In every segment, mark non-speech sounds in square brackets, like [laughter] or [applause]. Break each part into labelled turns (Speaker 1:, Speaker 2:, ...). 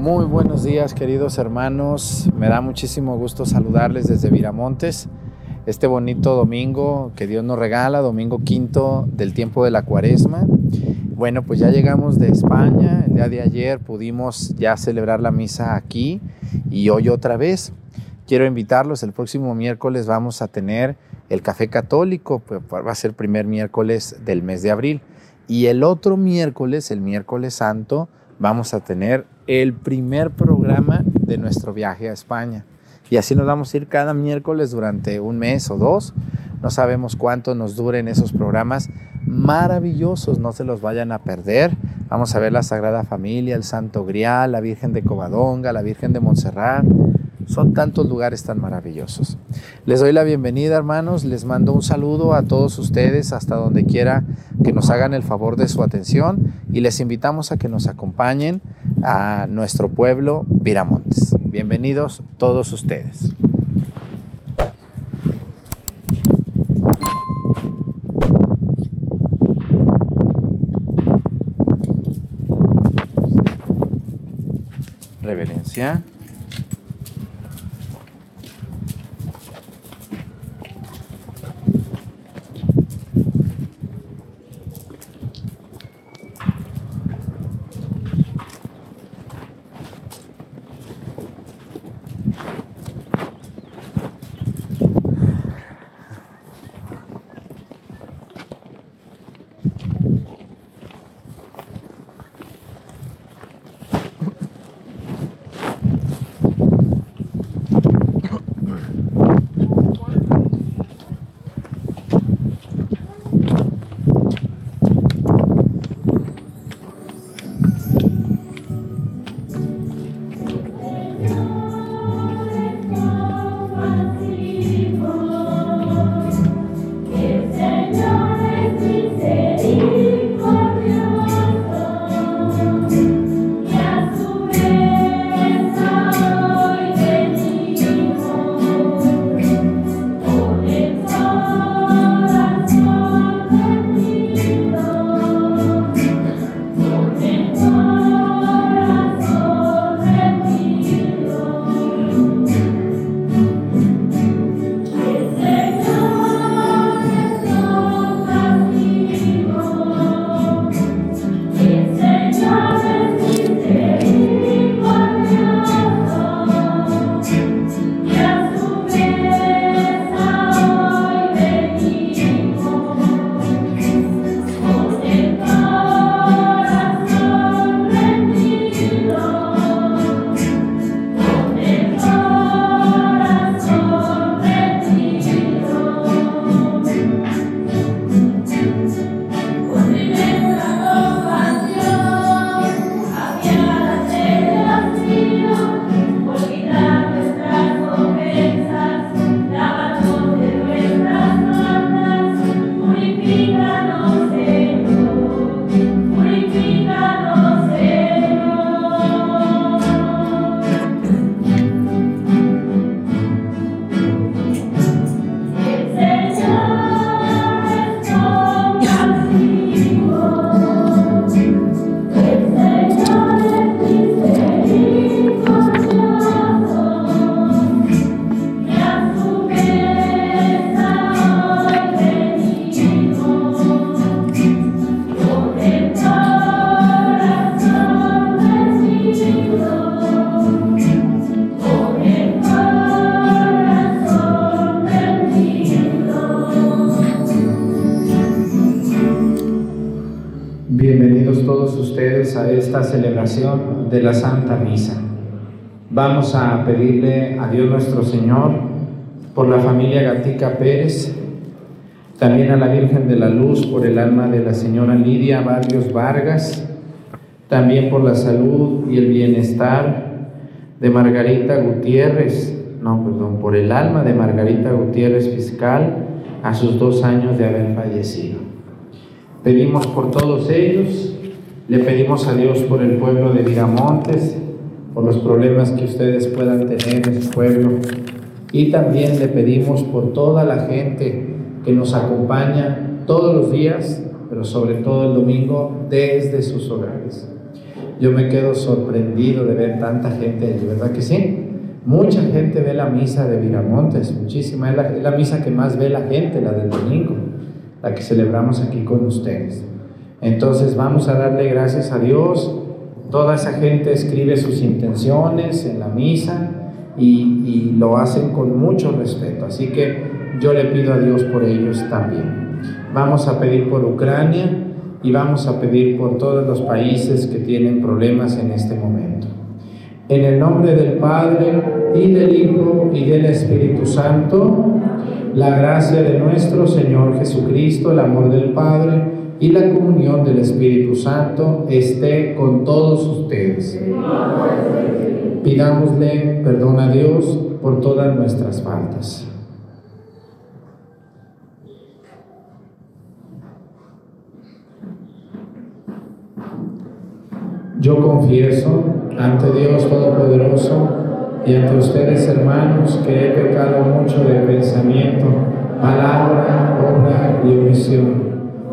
Speaker 1: Muy buenos días queridos hermanos, me da muchísimo gusto saludarles desde Viramontes, este bonito domingo que Dios nos regala, domingo quinto del tiempo de la cuaresma. Bueno, pues ya llegamos de España, el día de ayer pudimos ya celebrar la misa aquí y hoy otra vez. Quiero invitarlos, el próximo miércoles vamos a tener el café católico, pues va a ser primer miércoles del mes de abril. Y el otro miércoles, el miércoles santo, vamos a tener el primer programa de nuestro viaje a España. Y así nos vamos a ir cada miércoles durante un mes o dos. No sabemos cuánto nos duren esos programas maravillosos, no se los vayan a perder. Vamos a ver la Sagrada Familia, el Santo Grial, la Virgen de Covadonga, la Virgen de Montserrat. Son tantos lugares tan maravillosos. Les doy la bienvenida, hermanos. Les mando un saludo a todos ustedes hasta donde quiera que nos hagan el favor de su atención y les invitamos a que nos acompañen a nuestro pueblo Viramontes. Bienvenidos todos ustedes. Reverencia. A pedirle a Dios nuestro Señor por la familia Gatica Pérez, también a la Virgen de la Luz por el alma de la señora Lidia Barrios Vargas, también por la salud y el bienestar de Margarita Gutiérrez, no, perdón, por el alma de Margarita Gutiérrez Fiscal a sus dos años de haber fallecido. Pedimos por todos ellos le pedimos a Dios por el pueblo de Viramontes, por los problemas que ustedes puedan tener en su pueblo. Y también le pedimos por toda la gente que nos acompaña todos los días, pero sobre todo el domingo, desde sus hogares. Yo me quedo sorprendido de ver tanta gente allí, ¿verdad que sí? Mucha gente ve la misa de Viramontes, muchísima. Es la misa que más ve la gente, la del domingo, la que celebramos aquí con ustedes. Entonces vamos a darle gracias a Dios. Toda esa gente escribe sus intenciones en la misa y, lo hacen con mucho respeto. Así que yo le pido a Dios por ellos también. Vamos a pedir por Ucrania y vamos a pedir por todos los países que tienen problemas en este momento. En el nombre del Padre y del Hijo y del Espíritu Santo, la gracia de nuestro Señor Jesucristo, el amor del Padre, y la comunión del Espíritu Santo esté con todos ustedes. Pidámosle perdón a Dios por todas nuestras faltas. Yo confieso ante Dios Todopoderoso y ante ustedes hermanos que he pecado mucho de pensamiento, palabra, obra y omisión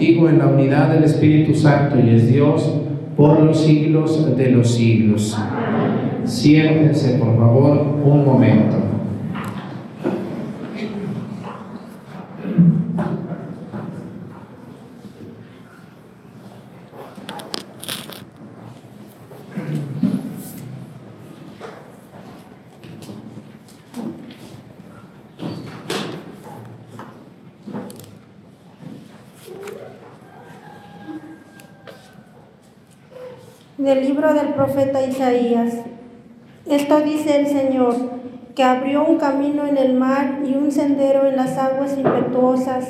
Speaker 1: En la unidad del Espíritu Santo y es Dios por los siglos de los siglos. Siéntense, por favor, un momento.
Speaker 2: del libro del profeta Isaías. Esto dice el Señor, que abrió un camino en el mar y un sendero en las aguas impetuosas,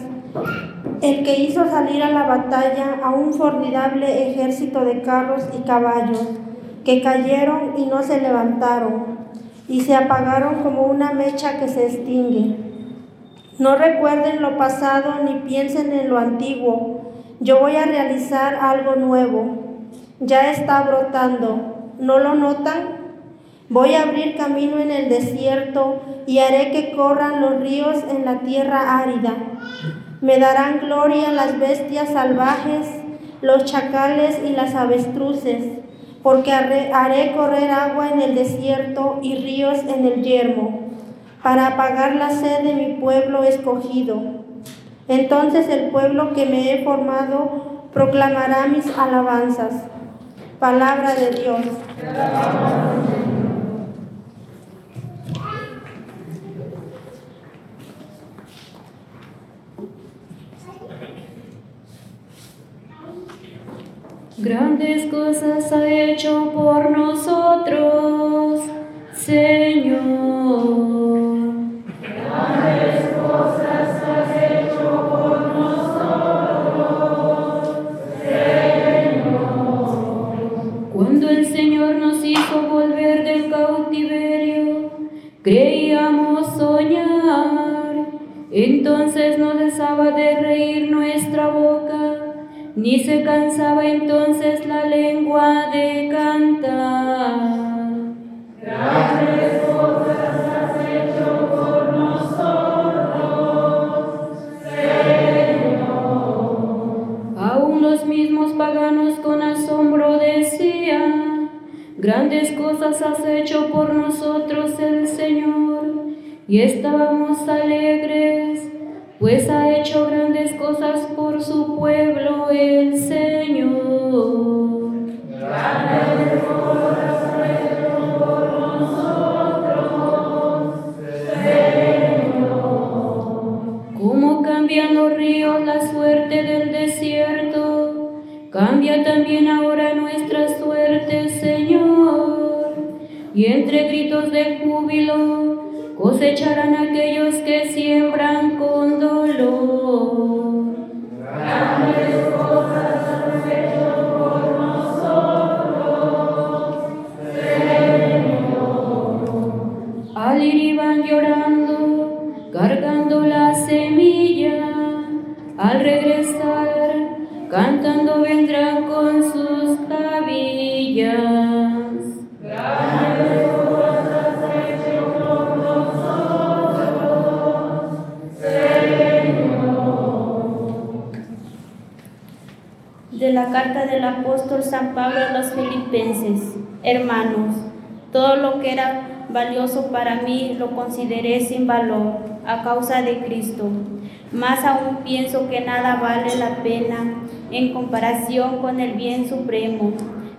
Speaker 2: el que hizo salir a la batalla a un formidable ejército de carros y caballos, que cayeron y no se levantaron, y se apagaron como una mecha que se extingue. No recuerden lo pasado ni piensen en lo antiguo. Yo voy a realizar algo nuevo ya está brotando. ¿No lo notan? Voy a abrir camino en el desierto y haré que corran los ríos en la tierra árida. Me darán gloria las bestias salvajes, los chacales y las avestruces, porque haré, correr agua en el desierto y ríos en el yermo, para apagar la sed de mi pueblo escogido. Entonces el pueblo que me he formado proclamará mis alabanzas. Palabra de Dios.
Speaker 3: Grandes cosas ha hecho por nosotros, Señor. entonces no cesaba de reír nuestra boca, ni se cansaba entonces la lengua de cantar. Grandes cosas has hecho por nosotros,
Speaker 4: Señor.
Speaker 3: Aún los mismos paganos con asombro decían, grandes cosas has hecho por nosotros el Señor, y estábamos alegres pues ha hecho grandes cosas por su pueblo el Señor. Grandes por nosotros, Señor. Como cambian los ríos la suerte del desierto, cambia también ahora nuestra suerte, Señor. Y entre gritos de júbilo, cosecharán aquellos que siembran con dolor. Grandes cosas has hecho por nosotros, Señor. Al ir iban llorando, cargando la semilla, al regresar, cantando vendrán con sus cabillas.
Speaker 5: De la carta del apóstol San Pablo a los filipenses. Hermanos, todo lo que era valioso para mí lo consideré sin valor a causa de Cristo. Más aún pienso que nada vale la pena en comparación con el bien supremo,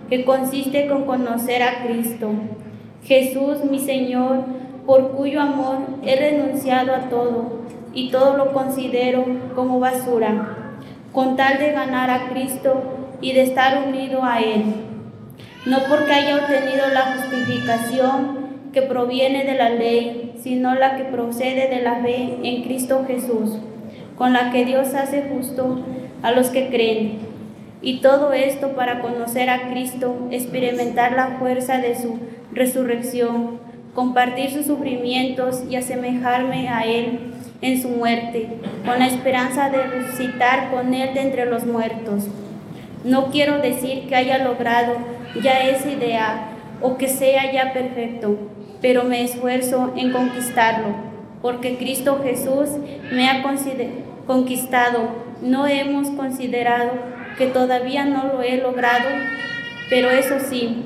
Speaker 5: que consiste con conocer a Cristo. Jesús, mi Señor, por cuyo amor he renunciado a todo y todo lo considero como basura con tal de ganar a Cristo y de estar unido a Él. No porque haya obtenido la justificación que proviene de la ley, sino la que procede de la fe en Cristo Jesús, con la que Dios hace justo a los que creen. Y todo esto para conocer a Cristo, experimentar la fuerza de su resurrección, compartir sus sufrimientos y asemejarme a Él en su muerte, con la esperanza de resucitar con Él de entre los muertos. No quiero decir que haya logrado ya esa idea o que sea ya perfecto, pero me esfuerzo en conquistarlo, porque Cristo Jesús me ha conquistado. No hemos considerado que todavía no lo he logrado, pero eso sí,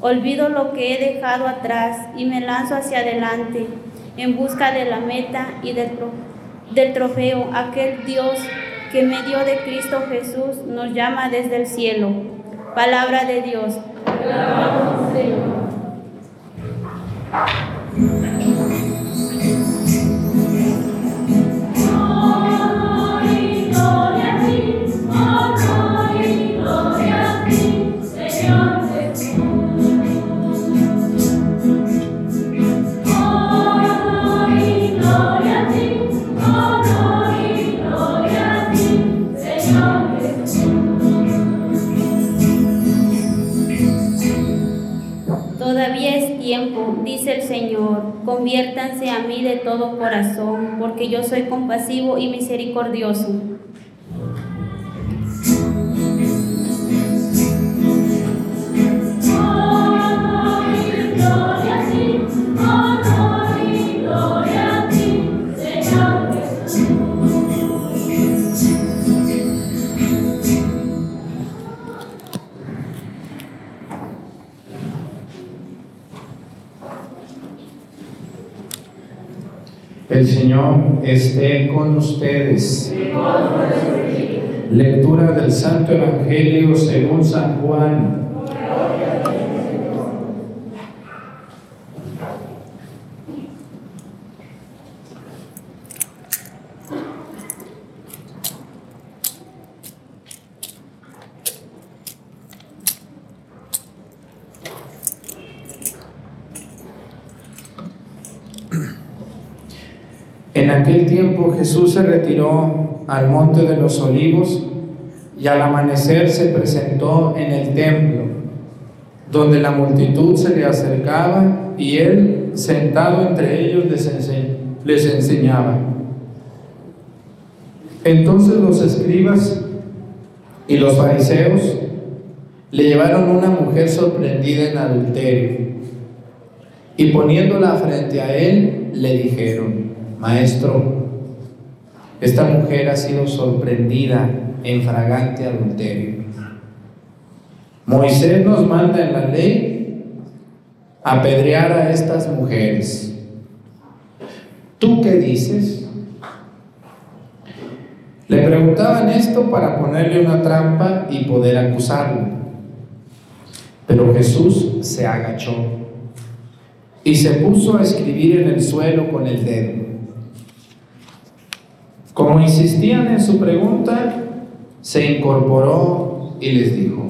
Speaker 5: olvido lo que he dejado atrás y me lanzo hacia adelante en busca de la meta y del, trofeo, aquel Dios que medio de Cristo Jesús nos llama desde el cielo. Palabra de Dios. Todavía conviértanse a mí de todo corazón, porque yo soy compasivo y misericordioso.
Speaker 1: Esté con ustedes. Lectura del Santo Evangelio según San Juan. En aquel tiempo Jesús se retiró al monte de los olivos y al amanecer se presentó en el templo, donde la multitud se le acercaba y él, sentado entre ellos, les, les enseñaba. Entonces los escribas y los fariseos le llevaron una mujer sorprendida en adulterio y poniéndola frente a él le dijeron, Maestro, esta mujer ha sido sorprendida en fragante adulterio. Moisés nos manda en la ley apedrear a estas mujeres. ¿Tú qué dices? Le preguntaban esto para ponerle una trampa y poder acusarlo. Pero Jesús se agachó y se puso a escribir en el suelo con el dedo. Como insistían en su pregunta, se incorporó y les dijo,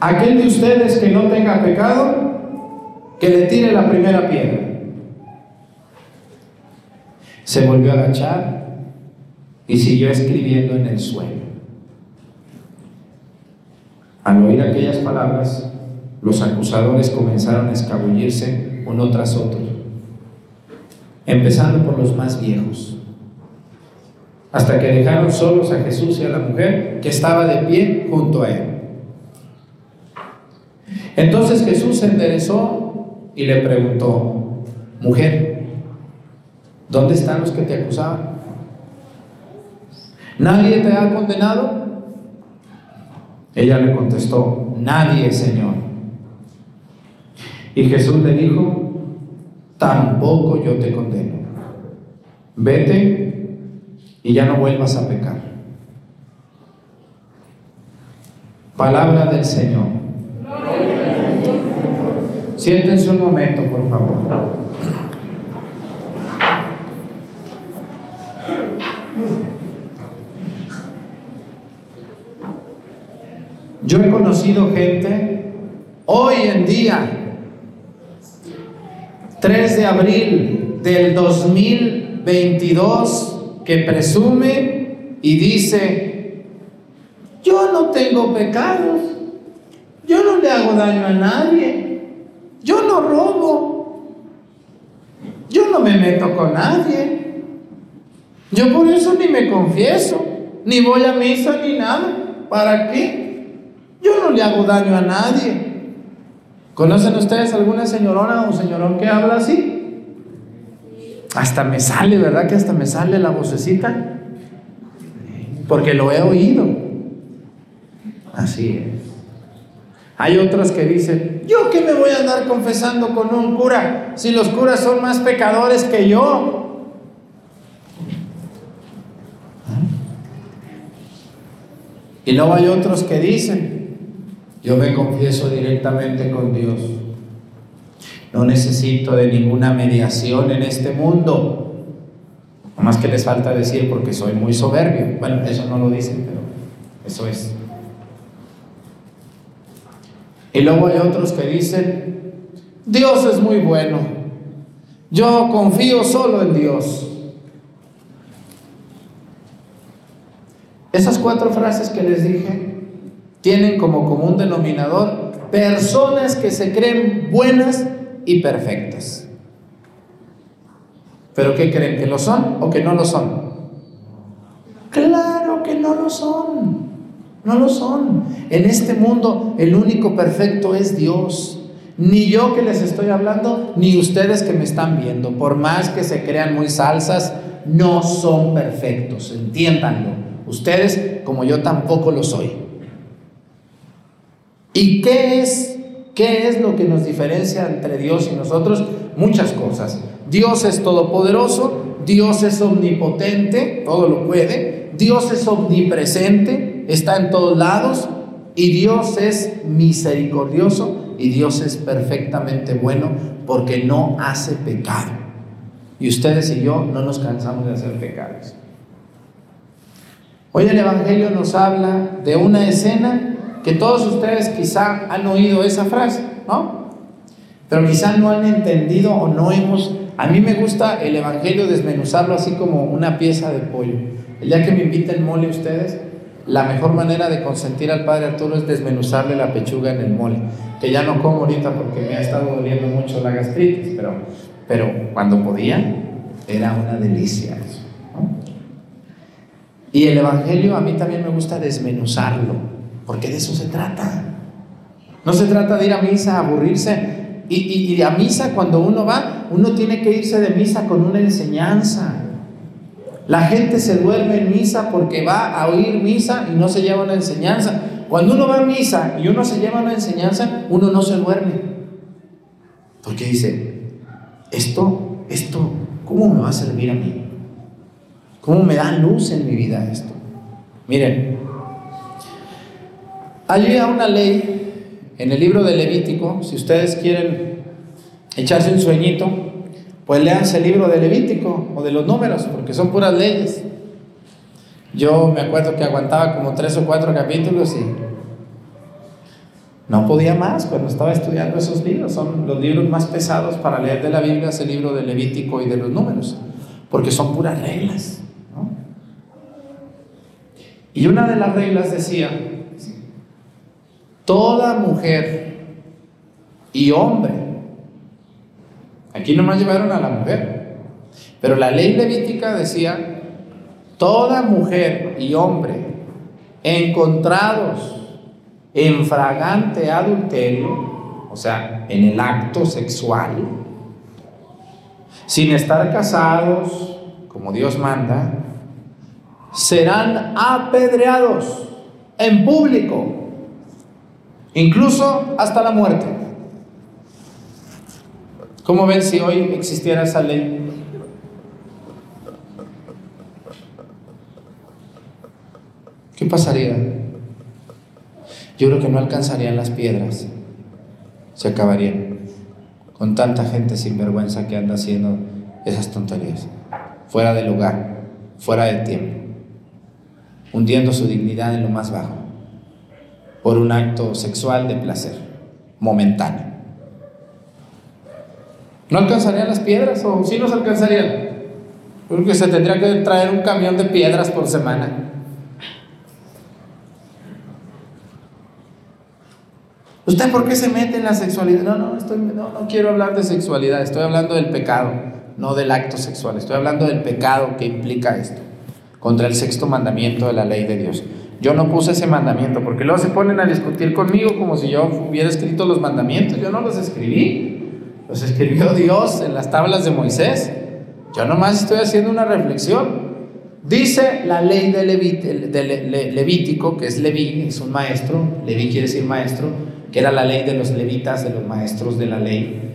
Speaker 1: aquel de ustedes que no tenga pecado, que le tire la primera piedra. Se volvió a agachar y siguió escribiendo en el suelo. Al oír aquellas palabras, los acusadores comenzaron a escabullirse uno tras otro, empezando por los más viejos, hasta que dejaron solos a Jesús y a la mujer que estaba de pie junto a él. Entonces Jesús se enderezó y le preguntó, mujer, ¿dónde están los que te acusaban? ¿Nadie te ha condenado? Ella le contestó, nadie, Señor. Y Jesús le dijo, tampoco yo te condeno. Vete y ya no vuelvas a pecar. Palabra del Señor. Siéntense un momento, por favor. Yo he conocido gente hoy en día, 3 de abril del 2022, que presume y dice, yo no tengo pecados, yo no le hago daño a nadie, yo no robo, yo no me meto con nadie, yo por eso ni me confieso, ni voy a misa ni nada. ¿Para qué? Yo no le hago daño a nadie. ¿Conocen ustedes alguna señorona o señorón que habla así? Hasta me sale, ¿verdad? Que hasta me sale la vocecita. Porque lo he oído. Así es. Hay otras que dicen, ¿yo qué me voy a andar confesando con un cura si los curas son más pecadores que yo? Y luego hay otros que dicen, yo me confieso directamente con Dios. No necesito de ninguna mediación en este mundo. más que les falta decir porque soy muy soberbio. Bueno, eso no lo dicen, pero eso es. Y luego hay otros que dicen, Dios es muy bueno. Yo confío solo en Dios. Esas cuatro frases que les dije tienen como común denominador personas que se creen buenas y perfectas. ¿Pero qué creen? ¿Que lo son o que no lo son? Claro que no lo son. No lo son. En este mundo el único perfecto es Dios. Ni yo que les estoy hablando, ni ustedes que me están viendo. Por más que se crean muy salsas, no son perfectos. Entiéndanlo. Ustedes como yo tampoco lo soy. ¿Y qué es, qué es lo que nos diferencia entre Dios y nosotros? Muchas cosas. Dios es todopoderoso, Dios es omnipotente, todo lo puede, Dios es omnipresente, está en todos lados, y Dios es misericordioso y Dios es perfectamente bueno porque no hace pecado. Y ustedes y yo no nos cansamos de hacer pecados. Hoy el Evangelio nos habla de una escena que todos ustedes quizá han oído esa frase, ¿no? Pero quizá no han entendido o no hemos... A mí me gusta el Evangelio desmenuzarlo así como una pieza de pollo. El día que me inviten mole ustedes, la mejor manera de consentir al Padre Arturo es desmenuzarle la pechuga en el mole, que ya no como ahorita porque me ha estado doliendo mucho la gastritis, pero, pero cuando podía era una delicia eso. Y el Evangelio a mí también me gusta desmenuzarlo porque de eso se trata. No se trata de ir a misa aburrirse. Y, y, a misa cuando uno va, uno tiene que irse de misa con una enseñanza. La gente se duerme en misa porque va a oír misa y no se lleva una enseñanza. cuando uno va a misa y uno se lleva una enseñanza, uno no se duerme. Porque dice, esto, esto, ¿cómo me va a servir a mí? ¿Cómo me da luz en mi vida esto? Miren, hay una ley en el libro de Levítico, si ustedes quieren echarse un sueñito, pues leanse el libro de Levítico o de los números, porque son puras leyes. Yo me acuerdo que aguantaba como tres o cuatro capítulos y no podía más cuando estaba estudiando esos libros. Son los libros más pesados para leer de la Biblia, es el libro de Levítico y de los números, porque son puras reglas. Y una de las reglas decía, toda mujer y hombre, aquí nomás llevaron a la mujer, pero la ley levítica decía, toda mujer y hombre encontrados en fragante adulterio, o sea, en el acto sexual, sin estar casados, como Dios manda, serán apedreados en público, incluso hasta la muerte. ¿Cómo ven si hoy existiera esa ley? ¿Qué pasaría? Yo creo que no alcanzarían las piedras, se acabarían con tanta gente sin vergüenza que anda haciendo esas tonterías, fuera de lugar, fuera de tiempo hundiendo su dignidad en lo más bajo, por un acto sexual de placer, momentáneo. ¿No alcanzarían las piedras o sí nos alcanzarían? Creo que se tendría que traer un camión de piedras por semana. ¿Usted por qué se mete en la sexualidad? No, no, estoy, no, no quiero hablar de sexualidad, estoy hablando del pecado, no del acto sexual, estoy hablando del pecado que implica esto contra el sexto mandamiento de la ley de Dios. Yo no puse ese mandamiento, porque luego se ponen a discutir conmigo como si yo hubiera escrito los mandamientos. Yo no los escribí, los escribió [laughs] Dios en las tablas de Moisés. Yo nomás estoy haciendo una reflexión. Dice la ley de, Levítico, que es Leví, es un maestro, Leví quiere decir maestro, que era la ley de los levitas, de los maestros de la ley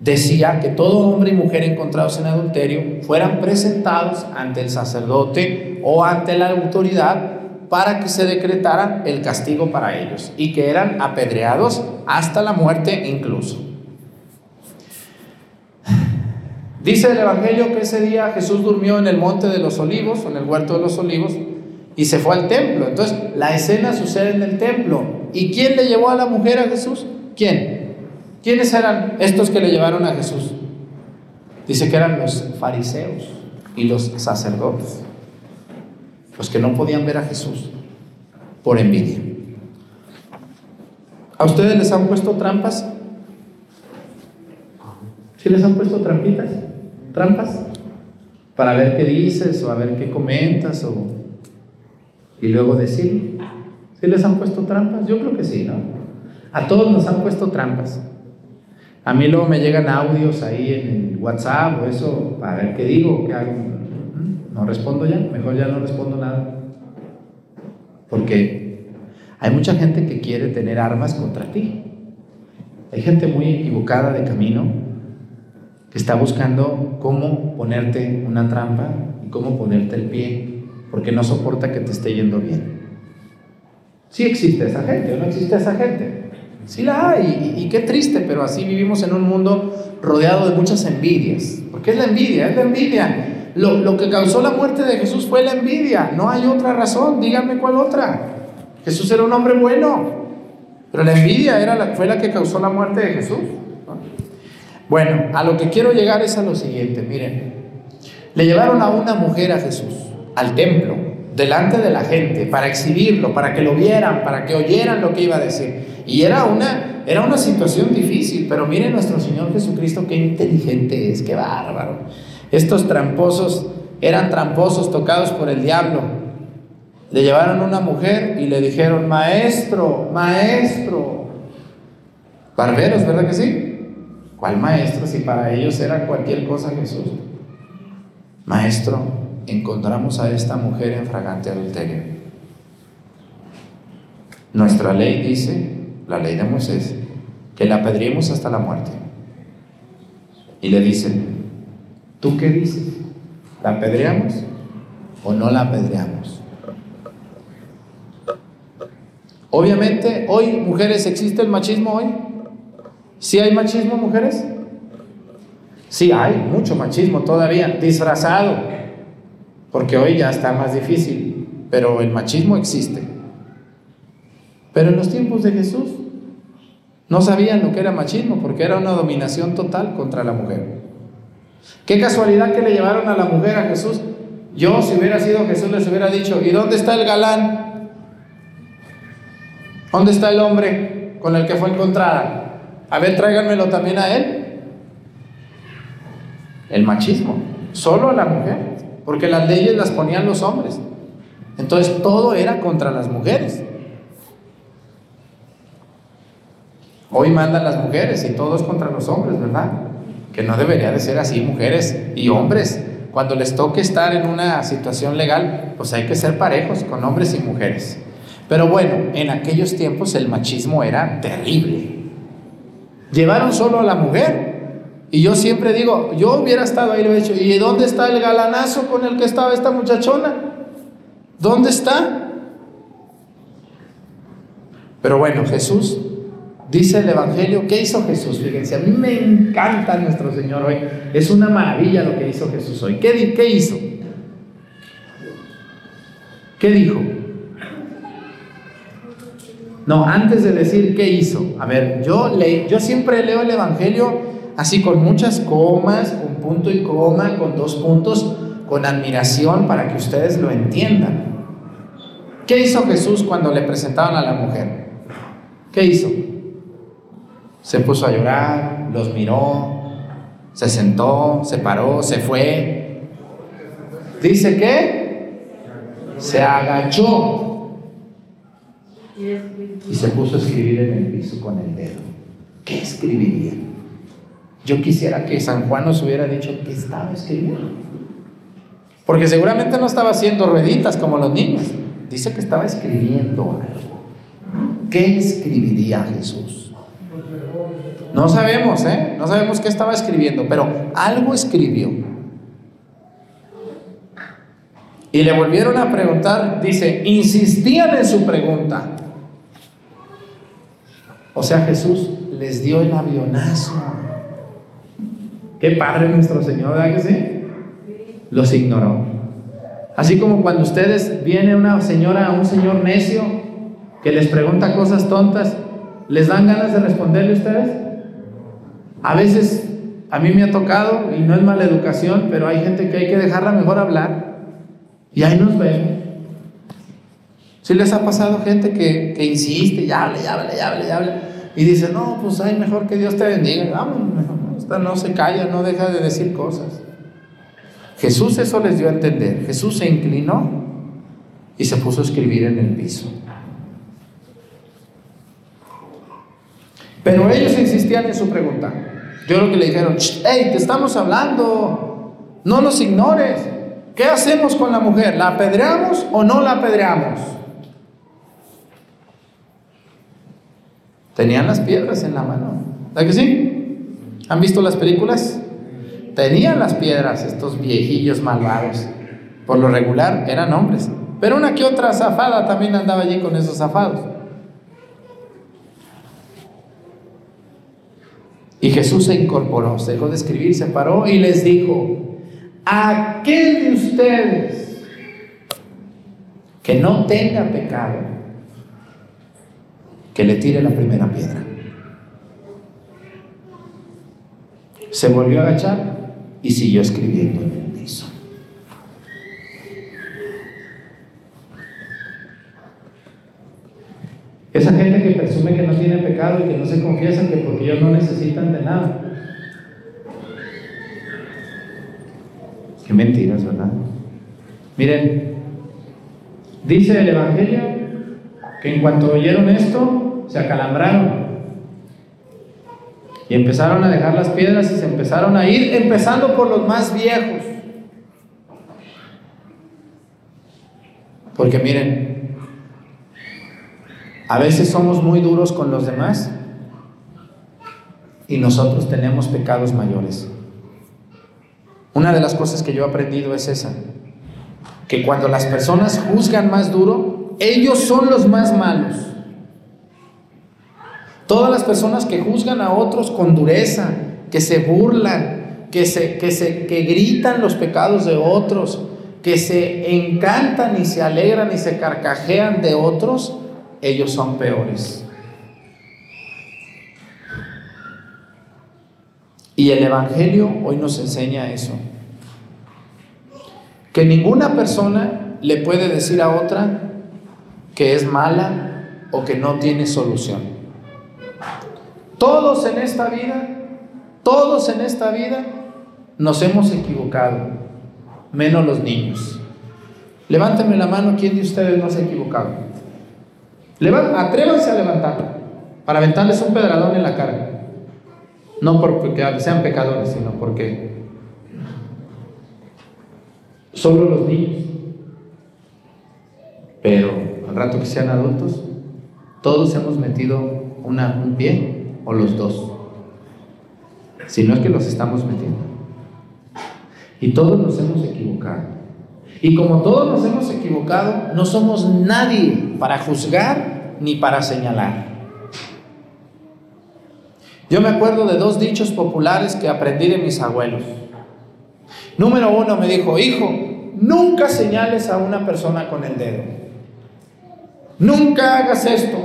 Speaker 1: decía que todo hombre y mujer encontrados en adulterio fueran presentados ante el sacerdote o ante la autoridad para que se decretara el castigo para ellos y que eran apedreados hasta la muerte incluso. Dice el Evangelio que ese día Jesús durmió en el monte de los olivos, en el huerto de los olivos, y se fue al templo. Entonces, la escena sucede en el templo. ¿Y quién le llevó a la mujer a Jesús? ¿Quién? ¿Quiénes eran estos que le llevaron a Jesús? Dice que eran los fariseos y los sacerdotes, los que no podían ver a Jesús por envidia. ¿A ustedes les han puesto trampas? ¿Sí les han puesto trampitas? ¿Trampas? Para ver qué dices o a ver qué comentas o... y luego decir. ¿Sí les han puesto trampas? Yo creo que sí, ¿no? A todos nos han puesto trampas. A mí luego me llegan audios ahí en WhatsApp o eso para ver qué digo, qué hago. No respondo ya, mejor ya no respondo nada. Porque hay mucha gente que quiere tener armas contra ti. Hay gente muy equivocada de camino que está buscando cómo ponerte una trampa y cómo ponerte el pie, porque no soporta que te esté yendo bien. Sí existe esa gente o no existe esa gente. Sí la hay, y, qué triste, pero así vivimos en un mundo rodeado de muchas envidias. ¿Por es la envidia? Es la envidia. Lo, que causó la muerte de Jesús fue la envidia. No hay otra razón. Díganme cuál otra. Jesús era un hombre bueno. Pero la envidia era la, fue la que causó la muerte de Jesús. Bueno, a lo que quiero llegar es a lo siguiente. Miren, le llevaron a una mujer a Jesús, al templo, delante de la gente, para exhibirlo, para que lo vieran, para que oyeran lo que iba a decir. Y era una, era una situación difícil, pero mire nuestro Señor Jesucristo, qué inteligente es, qué bárbaro. Estos tramposos eran tramposos tocados por el diablo. Le llevaron una mujer y le dijeron, maestro, maestro. Barberos, ¿verdad que sí? ¿Cuál maestro? Si para ellos era cualquier cosa Jesús. Maestro, encontramos a esta mujer en fragante adulterio. Nuestra ley dice, la ley de Moisés, que la apedreemos hasta la muerte. Y le dicen, ¿tú qué dices? ¿La apedreamos o no la apedreamos? Obviamente, hoy, mujeres, ¿existe el machismo hoy? ¿Sí hay machismo, mujeres? Sí, hay mucho machismo todavía, disfrazado, porque hoy ya está más difícil, pero el machismo existe. Pero en los tiempos de Jesús no sabían lo que era machismo, porque era una dominación total contra la mujer. Qué casualidad que le llevaron a la mujer a Jesús. Yo, si hubiera sido Jesús, les hubiera dicho, ¿y dónde está el galán? ¿Dónde está el hombre con el que fue encontrada? A ver, tráiganmelo también a él el machismo, solo a la mujer, porque las leyes las ponían los hombres. Entonces todo era contra las mujeres. Hoy mandan las mujeres y todo es contra los hombres, ¿verdad? Que no debería de ser así, mujeres y hombres. Cuando les toque estar en una situación legal, pues hay que ser parejos con hombres y mujeres. Pero bueno, en aquellos tiempos el machismo era terrible. Llevaron solo a la mujer y yo siempre digo, yo hubiera estado ahí, lo he dicho, ¿y dónde está el galanazo con el que estaba esta muchachona? ¿Dónde está? Pero bueno, Jesús, dice el Evangelio, ¿qué hizo Jesús? Fíjense, a mí me encanta nuestro Señor hoy. Es una maravilla lo que hizo Jesús hoy. ¿Qué, qué hizo? ¿Qué dijo? No, antes de decir qué hizo. A ver, yo, le, yo siempre leo el Evangelio así con muchas comas, con punto y coma, con dos puntos, con admiración para que ustedes lo entiendan. ¿Qué hizo Jesús cuando le presentaban a la mujer? ¿Qué hizo? Se puso a llorar, los miró, se sentó, se paró, se fue. Dice que se agachó y se puso a escribir en el piso con el dedo. ¿Qué escribiría? Yo quisiera que San Juan nos hubiera dicho que estaba escribiendo. Porque seguramente no estaba haciendo rueditas como los niños. Dice que estaba escribiendo algo. ¿Qué escribiría Jesús? No sabemos, ¿eh? No sabemos qué estaba escribiendo, pero algo escribió. Y le volvieron a preguntar, dice, insistían en su pregunta. O sea, Jesús les dio el avionazo. Qué padre nuestro Señor, ¿verdad que sí? Los ignoró. Así como cuando ustedes viene una señora, un señor necio que les pregunta cosas tontas, ¿les dan ganas de responderle a ustedes? A veces a mí me ha tocado, y no es mala educación, pero hay gente que hay que dejarla mejor hablar. Y ahí nos ven. Si les ha pasado gente que, que insiste, y habla, y habla, y habla, y habla, y dice, no, pues hay mejor que Dios te bendiga, vamos, no se calla, no deja de decir cosas. Jesús eso les dio a entender. Jesús se inclinó y se puso a escribir en el piso. Pero ellos insistían en su pregunta. Yo creo que le dijeron, hey, te estamos hablando, no nos ignores. ¿Qué hacemos con la mujer? ¿La apedreamos o no la apedreamos? Tenían las piedras en la mano. ¿Verdad que sí? ¿Han visto las películas? Tenían las piedras estos viejillos malvados. Por lo regular eran hombres. Pero una que otra zafada también andaba allí con esos zafados. Y Jesús se incorporó, se dejó de escribir, se paró y les dijo, aquel de ustedes que no tenga pecado, que le tire la primera piedra. Se volvió a agachar y siguió escribiendo en el piso. Esa gente que presume que no tiene pecado y que no se confiesa que porque ellos no necesitan de nada. Qué mentiras, ¿verdad? Miren, dice el Evangelio que en cuanto oyeron esto, se acalambraron y empezaron a dejar las piedras y se empezaron a ir, empezando por los más viejos. Porque miren, A veces somos muy duros con los demás y nosotros tenemos pecados mayores. Una de las cosas que yo he aprendido es esa, que cuando las personas juzgan más duro, ellos son los más malos. Todas las personas que juzgan a otros con dureza, que se burlan, que, se, que, se, que gritan los pecados de otros, que se encantan y se alegran y se carcajean de otros, ellos son peores. Y el Evangelio hoy nos enseña eso. Que ninguna persona le puede decir a otra que es mala o que no tiene solución. Todos en esta vida, todos en esta vida nos hemos equivocado, menos los niños. Levánteme la mano, ¿quién de ustedes no se ha equivocado? Atrévanse a levantarlo para aventarles un pedradón en la cara. No porque sean pecadores, sino porque solo los niños. Pero al rato que sean adultos, todos hemos metido una, un pie o los dos. Si no es que los estamos metiendo. Y todos nos hemos equivocado. Y como todos nos hemos equivocado, no somos nadie para juzgar ni para señalar. Yo me acuerdo de dos dichos populares que aprendí de mis abuelos. Número uno me dijo, hijo, nunca señales a una persona con el dedo. Nunca hagas esto.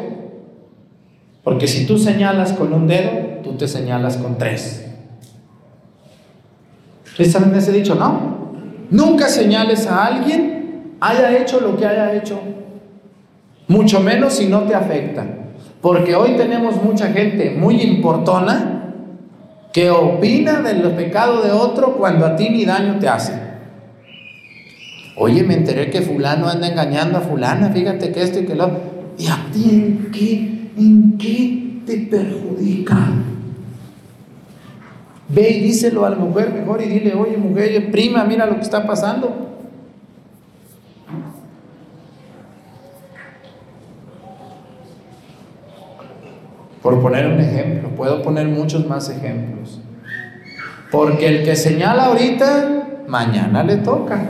Speaker 1: Porque si tú señalas con un dedo, tú te señalas con tres. ¿Ustedes saben ese dicho? No. Nunca señales a alguien, haya hecho lo que haya hecho, mucho menos si no te afecta. Porque hoy tenemos mucha gente muy importona que opina del pecado de otro cuando a ti ni daño te hace. Oye, me enteré que fulano anda engañando a fulana, fíjate que esto y que lo ¿Y a ti en qué, en qué te perjudica? Ve y díselo a la mujer mejor y dile, oye mujer, prima, mira lo que está pasando. Por poner un ejemplo, puedo poner muchos más ejemplos. Porque el que señala ahorita, mañana le toca.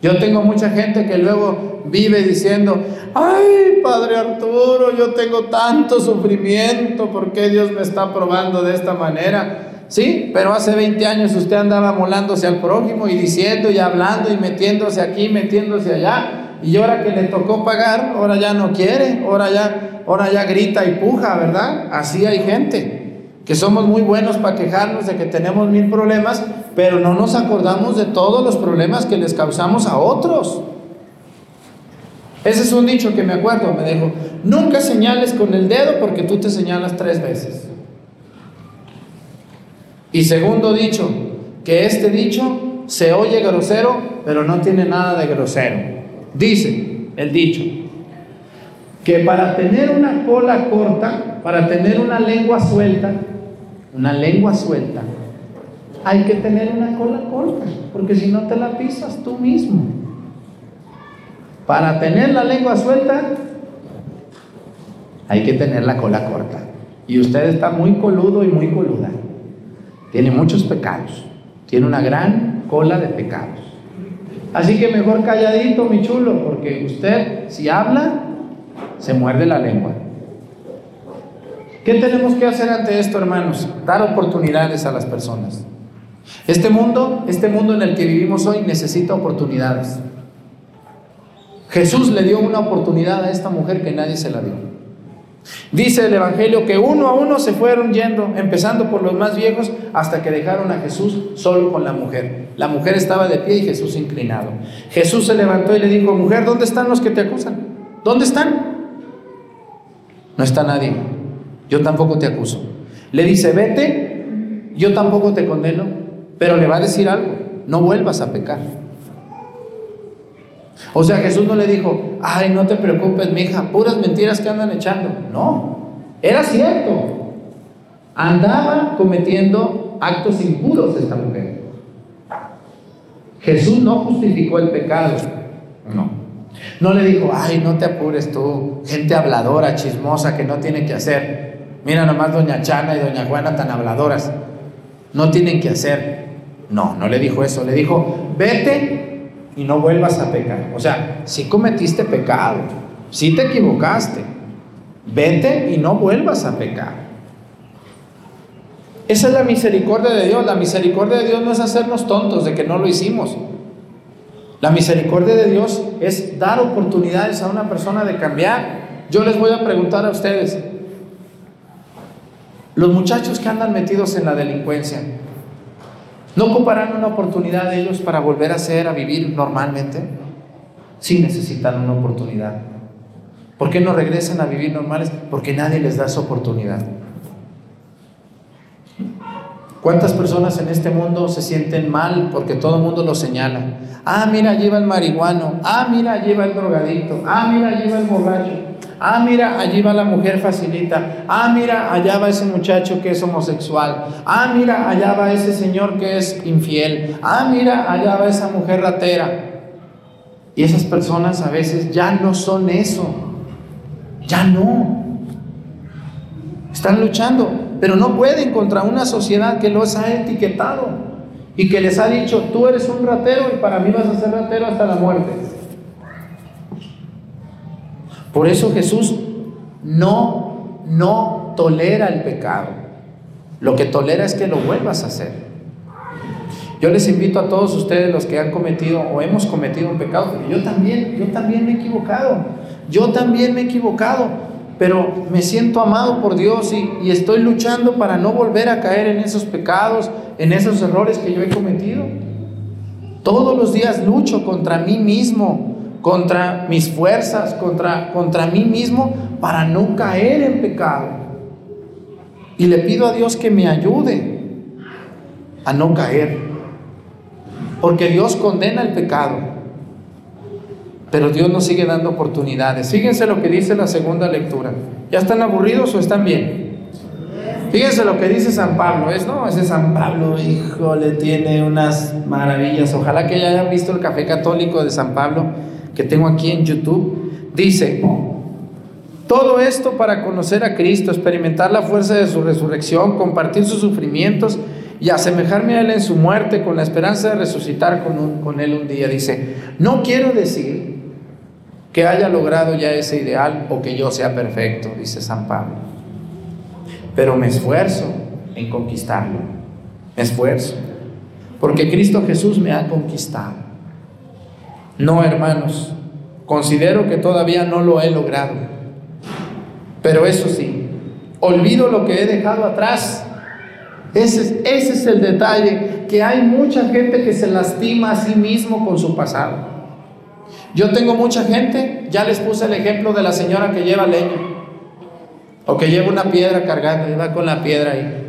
Speaker 1: Yo tengo mucha gente que luego vive diciendo, ay, Padre Arturo, yo tengo tanto sufrimiento, ¿por qué Dios me está probando de esta manera? Sí, pero hace 20 años usted andaba molándose al prójimo y diciendo y hablando y metiéndose aquí, metiéndose allá, y ahora que le tocó pagar, ahora ya no quiere, ahora ya, ahora ya grita y puja, ¿verdad? Así hay gente que somos muy buenos para quejarnos de que tenemos mil problemas, pero no nos acordamos de todos los problemas que les causamos a otros. Ese es un dicho que me acuerdo, me dijo, nunca señales con el dedo porque tú te señalas tres veces. Y segundo dicho, que este dicho se oye grosero, pero no tiene nada de grosero. Dice el dicho, que para tener una cola corta, para tener una lengua suelta, una lengua suelta, hay que tener una cola corta, porque si no te la pisas tú mismo. Para tener la lengua suelta, hay que tener la cola corta. Y usted está muy coludo y muy coluda. Tiene muchos pecados. Tiene una gran cola de pecados. Así que mejor calladito, mi chulo, porque usted, si habla, se muerde la lengua. ¿Qué tenemos que hacer ante esto, hermanos? Dar oportunidades a las personas. Este mundo, este mundo en el que vivimos hoy necesita oportunidades. Jesús le dio una oportunidad a esta mujer que nadie se la dio. Dice el Evangelio que uno a uno se fueron yendo, empezando por los más viejos, hasta que dejaron a Jesús solo con la mujer. La mujer estaba de pie y Jesús inclinado. Jesús se levantó y le dijo, mujer, ¿dónde están los que te acusan? ¿Dónde están? No está nadie. Yo tampoco te acuso. Le dice, vete, yo tampoco te condeno, pero le va a decir algo, no vuelvas a pecar. O sea, Jesús no le dijo, ay, no te preocupes, mija, puras mentiras que andan echando. No, era cierto. Andaba cometiendo actos impuros esta mujer. Jesús no justificó el pecado, no. No le dijo, ay, no te apures tú, gente habladora, chismosa, que no tiene que hacer. Mira nomás doña Chana y doña Juana tan habladoras. No tienen que hacer. No, no le dijo eso. Le dijo, vete y no vuelvas a pecar. O sea, si cometiste pecado, si te equivocaste, vete y no vuelvas a pecar. Esa es la misericordia de Dios. La misericordia de Dios no es hacernos tontos de que no lo hicimos. La misericordia de Dios es dar oportunidades a una persona de cambiar. Yo les voy a preguntar a ustedes, los muchachos que andan metidos en la delincuencia, ¿no ocuparán una oportunidad de ellos para volver a ser, a vivir normalmente? Sí necesitan una oportunidad. ¿Por qué no regresan a vivir normales? Porque nadie les da esa oportunidad. ¿Cuántas personas en este mundo se sienten mal porque todo el mundo lo señala? Ah, mira, allí va el marihuano. Ah, mira, allí va el drogadito. Ah, mira, allí va el borracho. Ah, mira, allí va la mujer facilita. Ah, mira, allá va ese muchacho que es homosexual. Ah, mira, allá va ese señor que es infiel. Ah, mira, allá va esa mujer ratera. Y esas personas a veces ya no son eso. Ya no. Están luchando pero no pueden contra una sociedad que los ha etiquetado y que les ha dicho, tú eres un ratero y para mí vas a ser ratero hasta la muerte. Por eso Jesús no, no tolera el pecado. Lo que tolera es que lo vuelvas a hacer. Yo les invito a todos ustedes los que han cometido o hemos cometido un pecado, yo también, yo también me he equivocado. Yo también me he equivocado pero me siento amado por Dios y, estoy luchando para no volver a caer en esos pecados, en esos errores que yo he cometido. Todos los días lucho contra mí mismo, contra mis fuerzas, contra, contra mí mismo, para no caer en pecado. Y le pido a Dios que me ayude a no caer. Porque Dios condena el pecado. Pero Dios nos sigue dando oportunidades. Fíjense lo que dice la segunda lectura. ¿Ya están aburridos o están bien? Fíjense lo que dice San Pablo. Es, no, ese San Pablo, híjole, tiene unas maravillas. Ojalá que ya hayan visto el café católico de San Pablo que tengo aquí en YouTube. Dice, todo esto para conocer a Cristo, experimentar la fuerza de su resurrección, compartir sus sufrimientos y asemejarme a Él en su muerte con la esperanza de resucitar con, con Él un día. Dice, no quiero decir que haya logrado ya ese ideal o que yo sea perfecto, dice San Pablo. Pero me esfuerzo en conquistarlo. Me esfuerzo. Porque Cristo Jesús me ha conquistado. No, hermanos, considero que todavía no lo he logrado. Pero eso sí, olvido lo que he dejado atrás. Ese, ese es el detalle, que hay mucha gente que se lastima a sí mismo con su pasado. Yo tengo mucha gente, ya les puse el ejemplo de la señora que lleva leña, o que lleva una piedra cargando y va con la piedra ahí.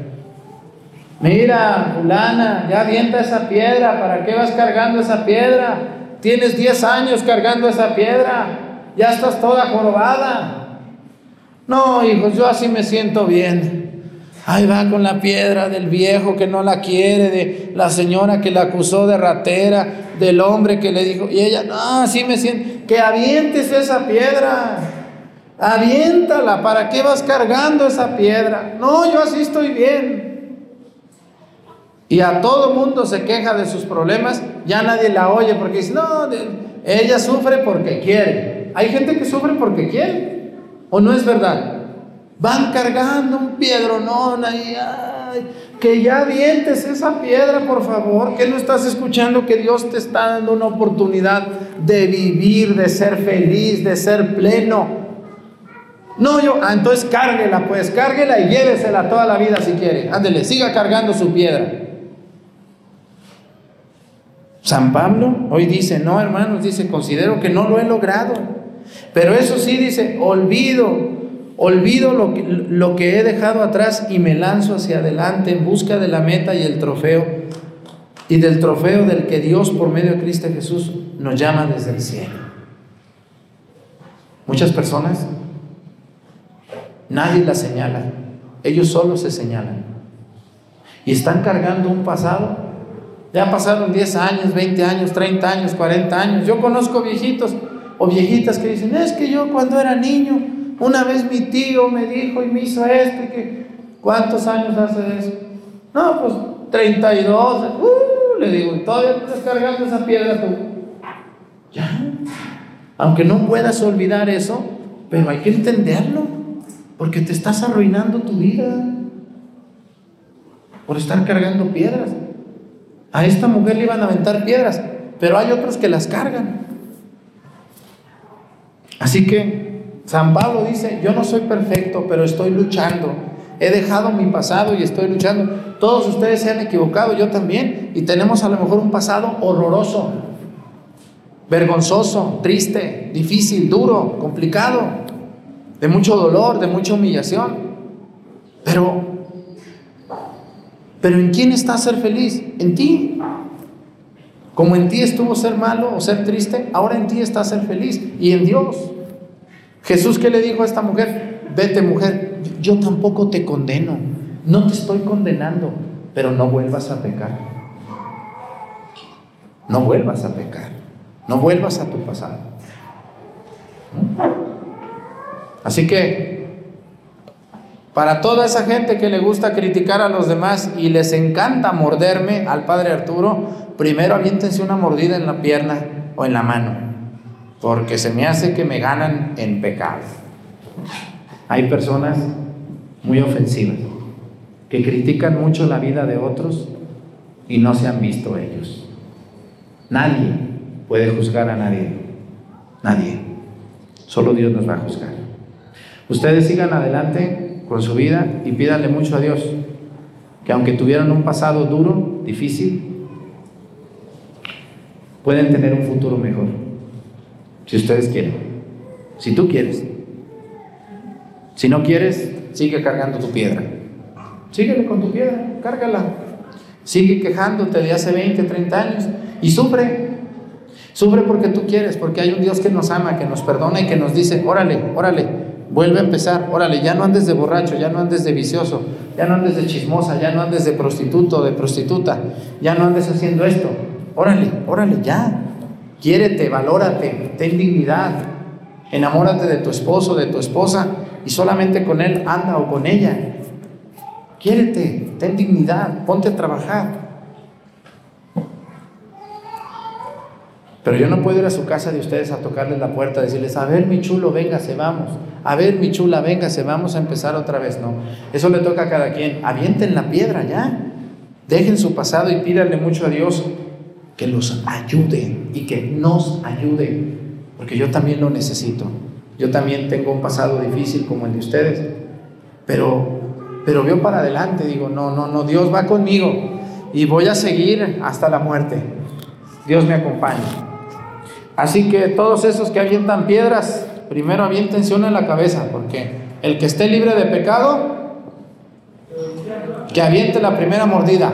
Speaker 1: Mira, fulana, ya avienta esa piedra, ¿para qué vas cargando esa piedra? Tienes 10 años cargando esa piedra, ya estás toda jorobada. No, hijos, yo así me siento bien. Ahí va con la piedra del viejo que no la quiere, de la señora que la acusó de ratera, del hombre que le dijo, y ella, no, así me siento, que avientes esa piedra, aviéntala, ¿para qué vas cargando esa piedra? No, yo así estoy bien. Y a todo mundo se queja de sus problemas, ya nadie la oye porque dice, no, ella sufre porque quiere. Hay gente que sufre porque quiere, ¿o no es verdad? Van cargando un piedronón ahí. que ya vientes esa piedra, por favor. Que no estás escuchando que Dios te está dando una oportunidad de vivir, de ser feliz, de ser pleno. No, yo, ah, entonces cárguela, pues cárguela y llévesela toda la vida si quiere. Ándele, siga cargando su piedra. San Pablo hoy dice, no hermanos, dice, considero que no lo he logrado. Pero eso sí dice, olvido Olvido lo que, he dejado atrás y me lanzo hacia adelante en busca de la meta y el trofeo, y del trofeo del que Dios por medio de Cristo Jesús nos llama desde el cielo. Muchas personas, nadie las señala, ellos solo se señalan. Y están cargando un pasado. Ya pasaron 10 años, 20 años, 30 años, 40 años. Yo conozco viejitos O viejitas que dicen, es que yo cuando era niño, una vez mi tío me dijo y me hizo esto que, ¿cuántos años hace eso? No, pues 32. Uh, le digo, todavía estás cargando esa piedra tú. Ya. Aunque no puedas olvidar eso, pero hay que entenderlo, porque te estás arruinando tu vida por estar cargando piedras. A esta mujer le iban a aventar piedras, pero hay otros que las cargan. Así que San Pablo dice, yo no soy perfecto, pero estoy luchando. He dejado mi pasado y estoy luchando. Todos ustedes se han equivocado, yo también, y tenemos a lo mejor un pasado horroroso, vergonzoso, triste, difícil, duro, complicado, de mucho dolor, de mucha humillación. Pero, pero ¿en quién está ser feliz? En ti. Como en ti estuvo ser malo o ser triste, ahora en ti está ser feliz y en Dios. Jesús que le dijo a esta mujer, vete mujer, yo tampoco te condeno, no te estoy condenando, pero no vuelvas a pecar. No vuelvas a pecar, no vuelvas a tu pasado. Así que, para toda esa gente que le gusta criticar a los demás y les encanta morderme al padre Arturo, primero aviéntense una mordida en la pierna o en la mano, porque se me hace que me ganan en pecado. Hay personas muy ofensivas que critican mucho la vida de otros y no se han visto ellos. Nadie puede juzgar a nadie. Nadie. Solo Dios nos va a juzgar. Ustedes sigan adelante con su vida y pídanle mucho a Dios que aunque tuvieran un pasado duro, difícil, pueden tener un futuro mejor. Si ustedes quieren. Si tú quieres. Si no quieres, sigue cargando tu piedra. Síguele con tu piedra, cárgala. Sigue quejándote de hace 20, 30 años y sufre. Sufre porque tú quieres, porque hay un Dios que nos ama, que nos perdona y que nos dice, órale, órale, vuelve a empezar, órale, ya no andes de borracho, ya no andes de vicioso, ya no andes de chismosa, ya no andes de prostituto, de prostituta, ya no andes haciendo esto. Órale, órale, ya. Quiérete, valórate, ten dignidad. Enamórate de tu esposo, de tu esposa y solamente con él anda o con ella. Quiérete, ten dignidad, ponte a trabajar. Pero yo no puedo ir a su casa de ustedes a tocarles la puerta, a decirles, a ver mi chulo, véngase, vamos. A ver mi chula, véngase, vamos a empezar otra vez. No, eso le toca a cada quien. Avienten la piedra ya. Dejen su pasado y pídanle mucho a Dios que los ayude y que nos ayude, porque yo también lo necesito. Yo también tengo un pasado difícil como el de ustedes, pero pero veo para adelante, digo, no, no, no, Dios va conmigo y voy a seguir hasta la muerte. Dios me acompaña. Así que todos esos que avientan piedras, primero avienten una en la cabeza, porque el que esté libre de pecado, que aviente la primera mordida.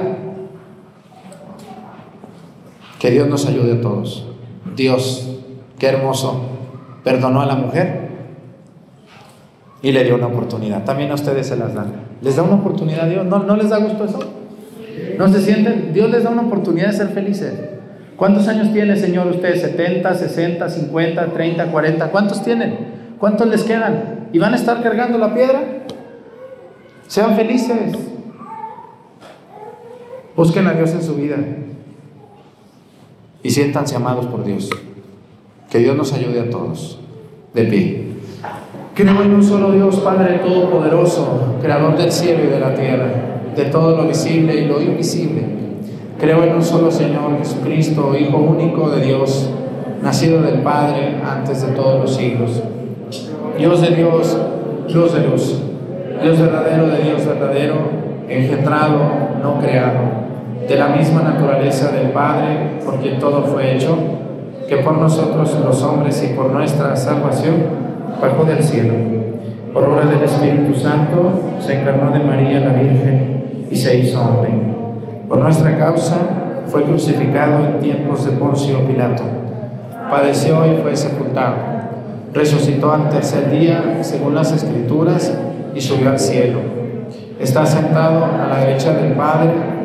Speaker 1: Que Dios nos ayude a todos. Dios, qué hermoso, perdonó a la mujer y le dio una oportunidad. También a ustedes se las dan. ¿Les da una oportunidad a Dios? ¿No, ¿No les da gusto eso? ¿No se sienten? Dios les da una oportunidad de ser felices. ¿Cuántos años tiene, Señor, ustedes? ¿70, 60, 50, 30, 40? ¿Cuántos tienen? ¿Cuántos les quedan? ¿Y van a estar cargando la piedra? Sean felices. Busquen a Dios en su vida y siéntanse amados por Dios. Que Dios nos ayude a todos. De pie. Creo en un solo Dios, Padre Todopoderoso, Creador del cielo y de la tierra, de todo lo visible y lo invisible. Creo en un solo Señor Jesucristo, Hijo único de Dios, nacido del Padre antes de todos los siglos. Dios de Dios, Dios de luz, Dios verdadero de Dios verdadero, engendrado, no creado de la misma naturaleza del Padre, por quien todo fue hecho, que por nosotros los hombres y por nuestra salvación bajó del cielo. Por obra del Espíritu Santo se encarnó de María la Virgen y se hizo hombre. Por nuestra causa fue crucificado en tiempos de Poncio Pilato. Padeció y fue sepultado. Resucitó al tercer día, según las Escrituras, y subió al cielo. Está sentado a la derecha del Padre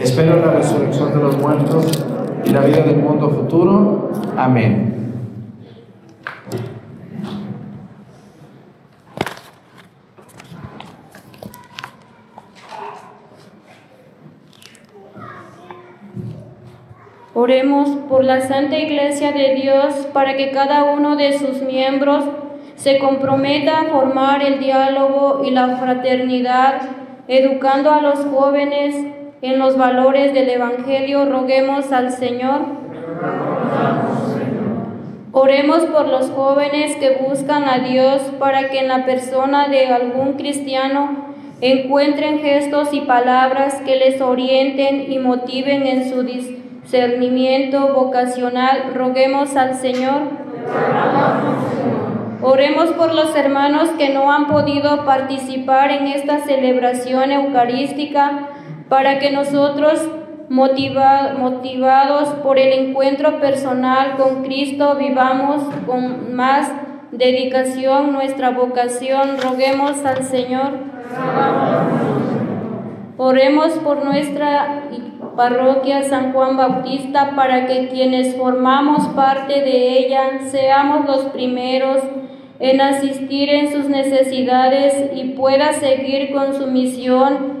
Speaker 1: Espero la resurrección de los muertos y la vida del mundo futuro. Amén.
Speaker 3: Oremos por la Santa Iglesia de Dios para que cada uno de sus miembros se comprometa a formar el diálogo y la fraternidad, educando a los jóvenes en los valores del Evangelio. Roguemos al Señor. Oremos por los jóvenes que buscan a Dios para que en la persona de algún cristiano encuentren gestos y palabras que les orienten y motiven en su discernimiento vocacional. Roguemos al Señor. Oremos por los hermanos que no han podido participar en esta celebración eucarística para que nosotros, motivados por el encuentro personal con Cristo, vivamos con más dedicación nuestra vocación. Roguemos al Señor. Oremos por nuestra parroquia San Juan Bautista para que quienes formamos parte de ella seamos los primeros en asistir en sus necesidades y pueda seguir con su misión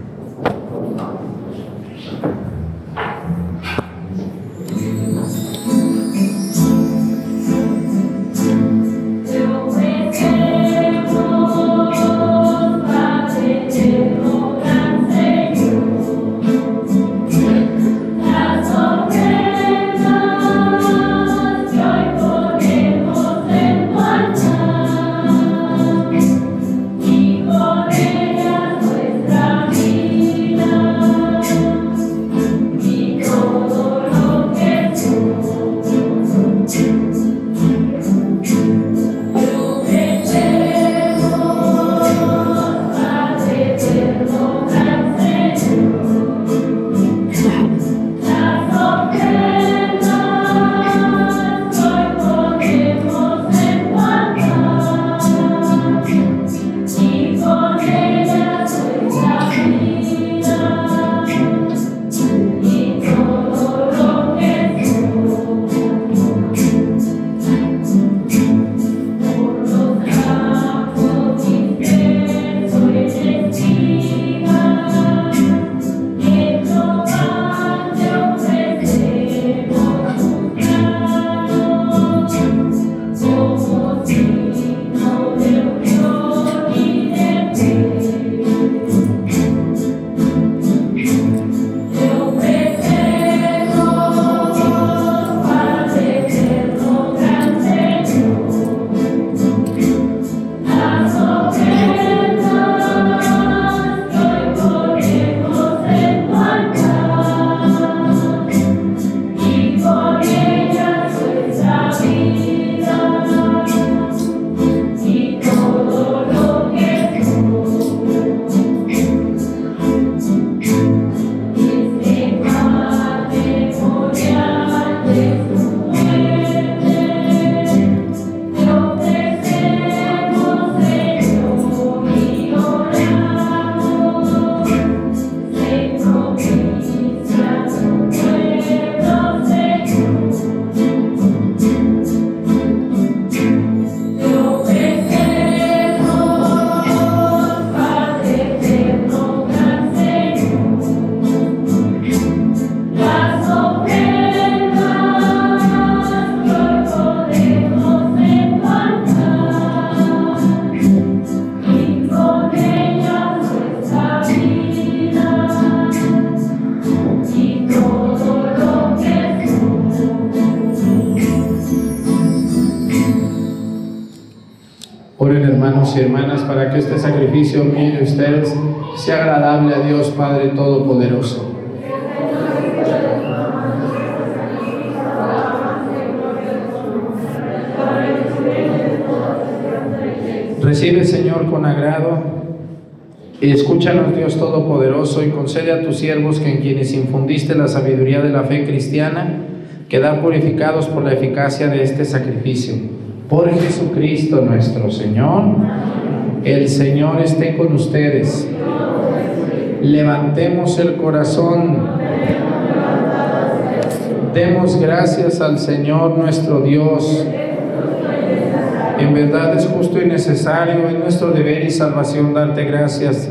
Speaker 1: Sacrificio mío de ustedes sea agradable a Dios Padre Todopoderoso. Recibe, Señor, con agrado y escúchanos, Dios Todopoderoso, y concede a tus siervos que en quienes infundiste la sabiduría de la fe cristiana, quedar purificados por la eficacia de este sacrificio. Por Jesucristo nuestro Señor, el Señor esté con ustedes. Levantemos el corazón. Demos gracias al Señor nuestro Dios. En verdad es justo y necesario, es nuestro deber y salvación darte gracias.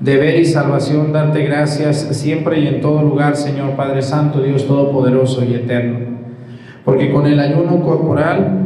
Speaker 1: Deber y salvación darte gracias siempre y en todo lugar, Señor Padre Santo, Dios Todopoderoso y Eterno. Porque con el ayuno corporal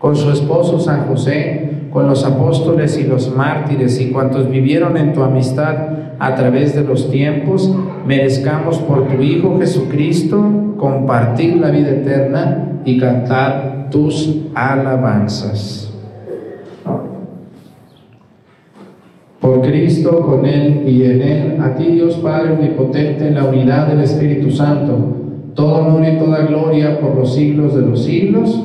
Speaker 1: con su esposo San José, con los apóstoles y los mártires y cuantos vivieron en tu amistad a través de los tiempos, merezcamos por tu Hijo Jesucristo compartir la vida eterna y cantar tus alabanzas. Por Cristo, con Él y en Él, a ti Dios Padre Omnipotente, en la unidad del Espíritu Santo, todo honor y toda gloria por los siglos de los siglos.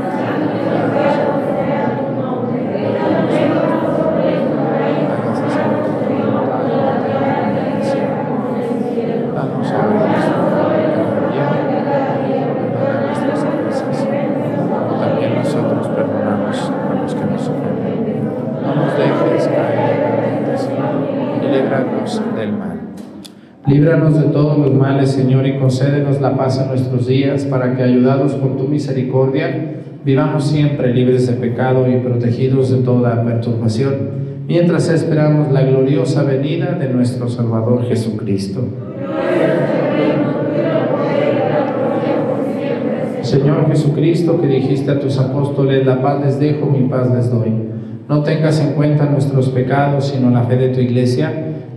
Speaker 1: Señor, y concédenos la paz en nuestros días, para que, ayudados por tu misericordia, vivamos siempre libres de pecado y protegidos de toda perturbación, mientras esperamos la gloriosa venida de nuestro Salvador Jesucristo. Señor Jesucristo, que dijiste a tus apóstoles, la paz les dejo, mi paz les doy. No tengas en cuenta nuestros pecados, sino la fe de tu iglesia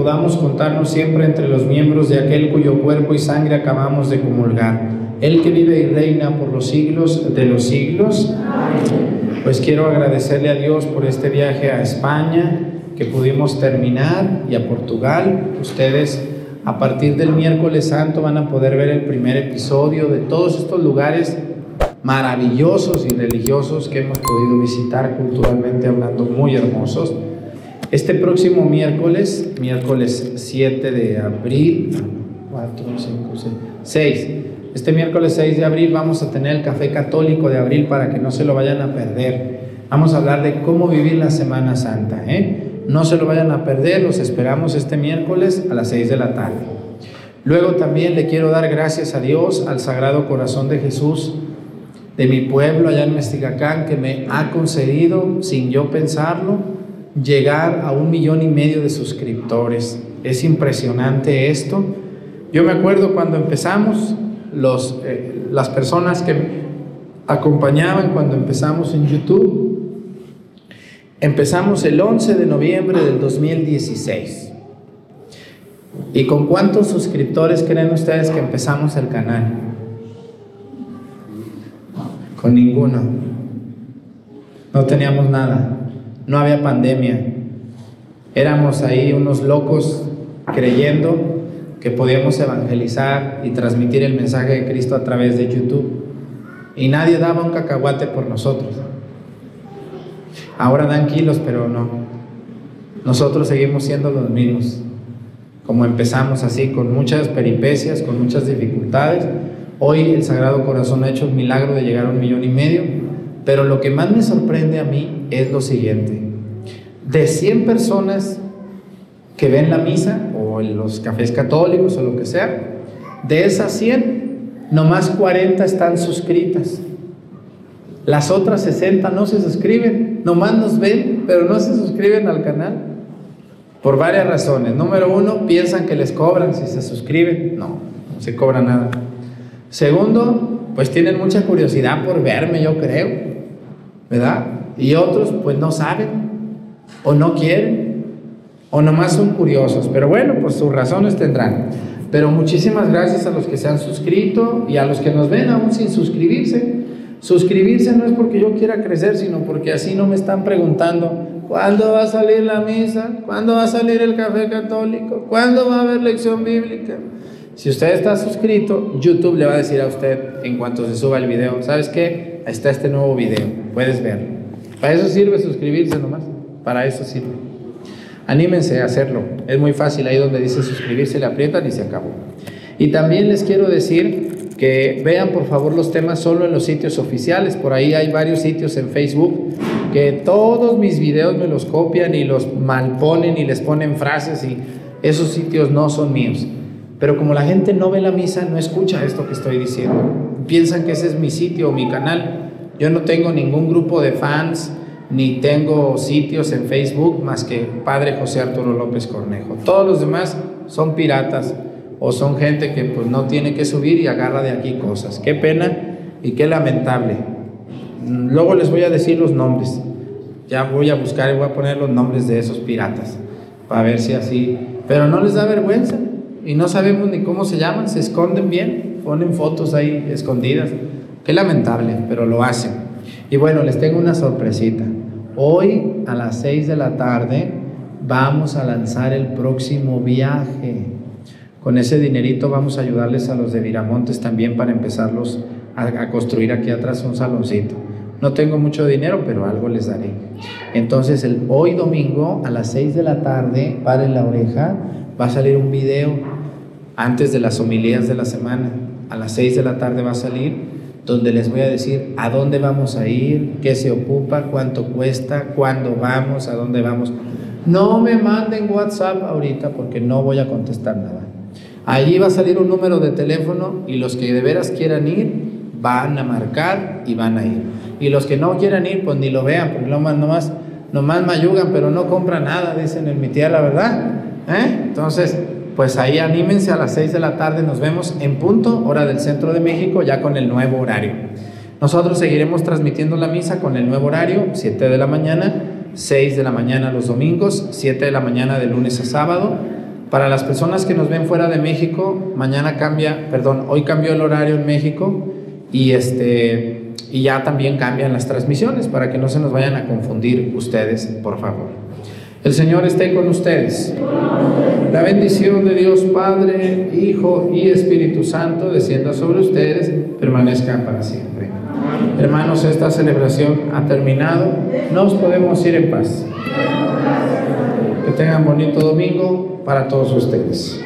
Speaker 1: Podamos contarnos siempre entre los miembros de aquel cuyo cuerpo y sangre acabamos de comulgar. El que vive y reina por los siglos de los siglos. Pues quiero agradecerle a Dios por este viaje a España que pudimos terminar y a Portugal. Ustedes a partir del miércoles santo van a poder ver el primer episodio de todos estos lugares maravillosos y religiosos que hemos podido visitar culturalmente hablando, muy hermosos. Este próximo miércoles, miércoles 7 de abril, 4, 5, 6, 6, este miércoles 6 de abril vamos a tener el café católico de abril para que no se lo vayan a perder. Vamos a hablar de cómo vivir la Semana Santa. ¿eh? No se lo vayan a perder, los esperamos este miércoles a las 6 de la tarde. Luego también le quiero dar gracias a Dios, al Sagrado Corazón de Jesús, de mi pueblo allá en Mestigacán, que me ha concedido, sin yo pensarlo, llegar a un millón y medio de suscriptores. Es impresionante esto. Yo me acuerdo cuando empezamos, los, eh, las personas que acompañaban cuando empezamos en YouTube, Empezamos el 11 de noviembre del 2016. ¿Y con cuántos suscriptores creen ustedes que empezamos el canal? Con ninguno. No teníamos nada. No había pandemia. Éramos ahí unos locos creyendo que podíamos evangelizar y transmitir el mensaje de Cristo a través de YouTube. Y nadie daba un cacahuate por nosotros. Ahora dan kilos, pero no. Nosotros seguimos siendo los mismos. Como empezamos así, con muchas peripecias, con muchas dificultades. Hoy el Sagrado Corazón ha hecho el milagro de llegar a un millón y medio. Pero lo que más me sorprende a mí es lo siguiente. De 100 personas que ven la misa o en los cafés católicos o lo que sea, de esas 100, nomás 40 están suscritas. Las otras 60 no se suscriben nomás nos ven, pero no se suscriben al canal. Por varias razones. Número uno, piensan que les cobran si se suscriben. No, no se cobra nada. Segundo, pues tienen mucha curiosidad por verme, yo creo. ¿Verdad? Y otros, pues no saben, o no quieren, o nomás son curiosos. Pero bueno, pues sus razones tendrán. Pero muchísimas gracias a los que se han suscrito y a los que nos ven aún sin suscribirse. Suscribirse no es porque yo quiera crecer, sino porque así no me están preguntando cuándo va a salir la misa, cuándo va a salir el café católico, cuándo va a haber lección bíblica. Si usted está suscrito, YouTube le va a decir a usted en cuanto se suba el video, ¿sabes qué? Está este nuevo video, puedes verlo. Para eso sirve suscribirse nomás, para eso sirve. Anímense a hacerlo. Es muy fácil ahí donde dice suscribirse, le aprietan y se acabó. Y también les quiero decir que vean por favor los temas solo en los sitios oficiales. Por ahí hay varios sitios en Facebook que todos mis videos me los copian y los malponen y les ponen frases y esos sitios no son míos. Pero como la gente no ve la misa, no escucha esto que estoy diciendo. Piensan que ese es mi sitio o mi canal. Yo no tengo ningún grupo de fans ni tengo sitios en Facebook más que Padre José Arturo López Cornejo. Todos los demás son piratas o son gente que pues no tiene que subir y agarra de aquí cosas. Qué pena y qué lamentable. Luego les voy a decir los nombres. Ya voy a buscar y voy a poner los nombres de esos piratas para ver si así. Pero no les da vergüenza y no sabemos ni cómo se llaman, se esconden bien, ponen fotos ahí escondidas. Qué lamentable, pero lo hacen. Y bueno, les tengo una sorpresita. Hoy a las 6 de la tarde vamos a lanzar el próximo viaje. Con ese dinerito vamos a ayudarles a los de Viramontes también para empezarlos a, construir aquí atrás un saloncito. No tengo mucho dinero, pero algo les daré. Entonces, el, hoy domingo a las 6 de la tarde, para la oreja, va a salir un video antes de las homilías de la semana. A las 6 de la tarde va a salir donde les voy a decir a dónde vamos a ir, qué se ocupa, cuánto cuesta, cuándo vamos, a dónde vamos. No me manden WhatsApp ahorita porque no voy a contestar nada. Allí va a salir un número de teléfono y los que de veras quieran ir van a marcar y van a ir. Y los que no quieran ir, pues ni lo vean, porque nomás, nomás, nomás me ayudan, pero no compran nada, dicen en mi tía la verdad. ¿Eh? Entonces, pues ahí anímense a las 6 de la tarde, nos vemos en punto, hora del centro de México, ya con el nuevo horario. Nosotros seguiremos transmitiendo la misa con el nuevo horario, 7 de la mañana, 6 de la mañana los domingos, 7 de la mañana de lunes a sábado. Para las personas que nos ven fuera de México, mañana cambia, perdón, hoy cambió el horario en México y este y ya también cambian las transmisiones para que no se nos vayan a confundir ustedes, por favor. El Señor esté con ustedes. La bendición de Dios Padre, Hijo y Espíritu Santo descienda sobre ustedes, permanezca para siempre. Hermanos, esta celebración ha terminado. Nos podemos ir en paz. Que tengan bonito domingo para todos ustedes.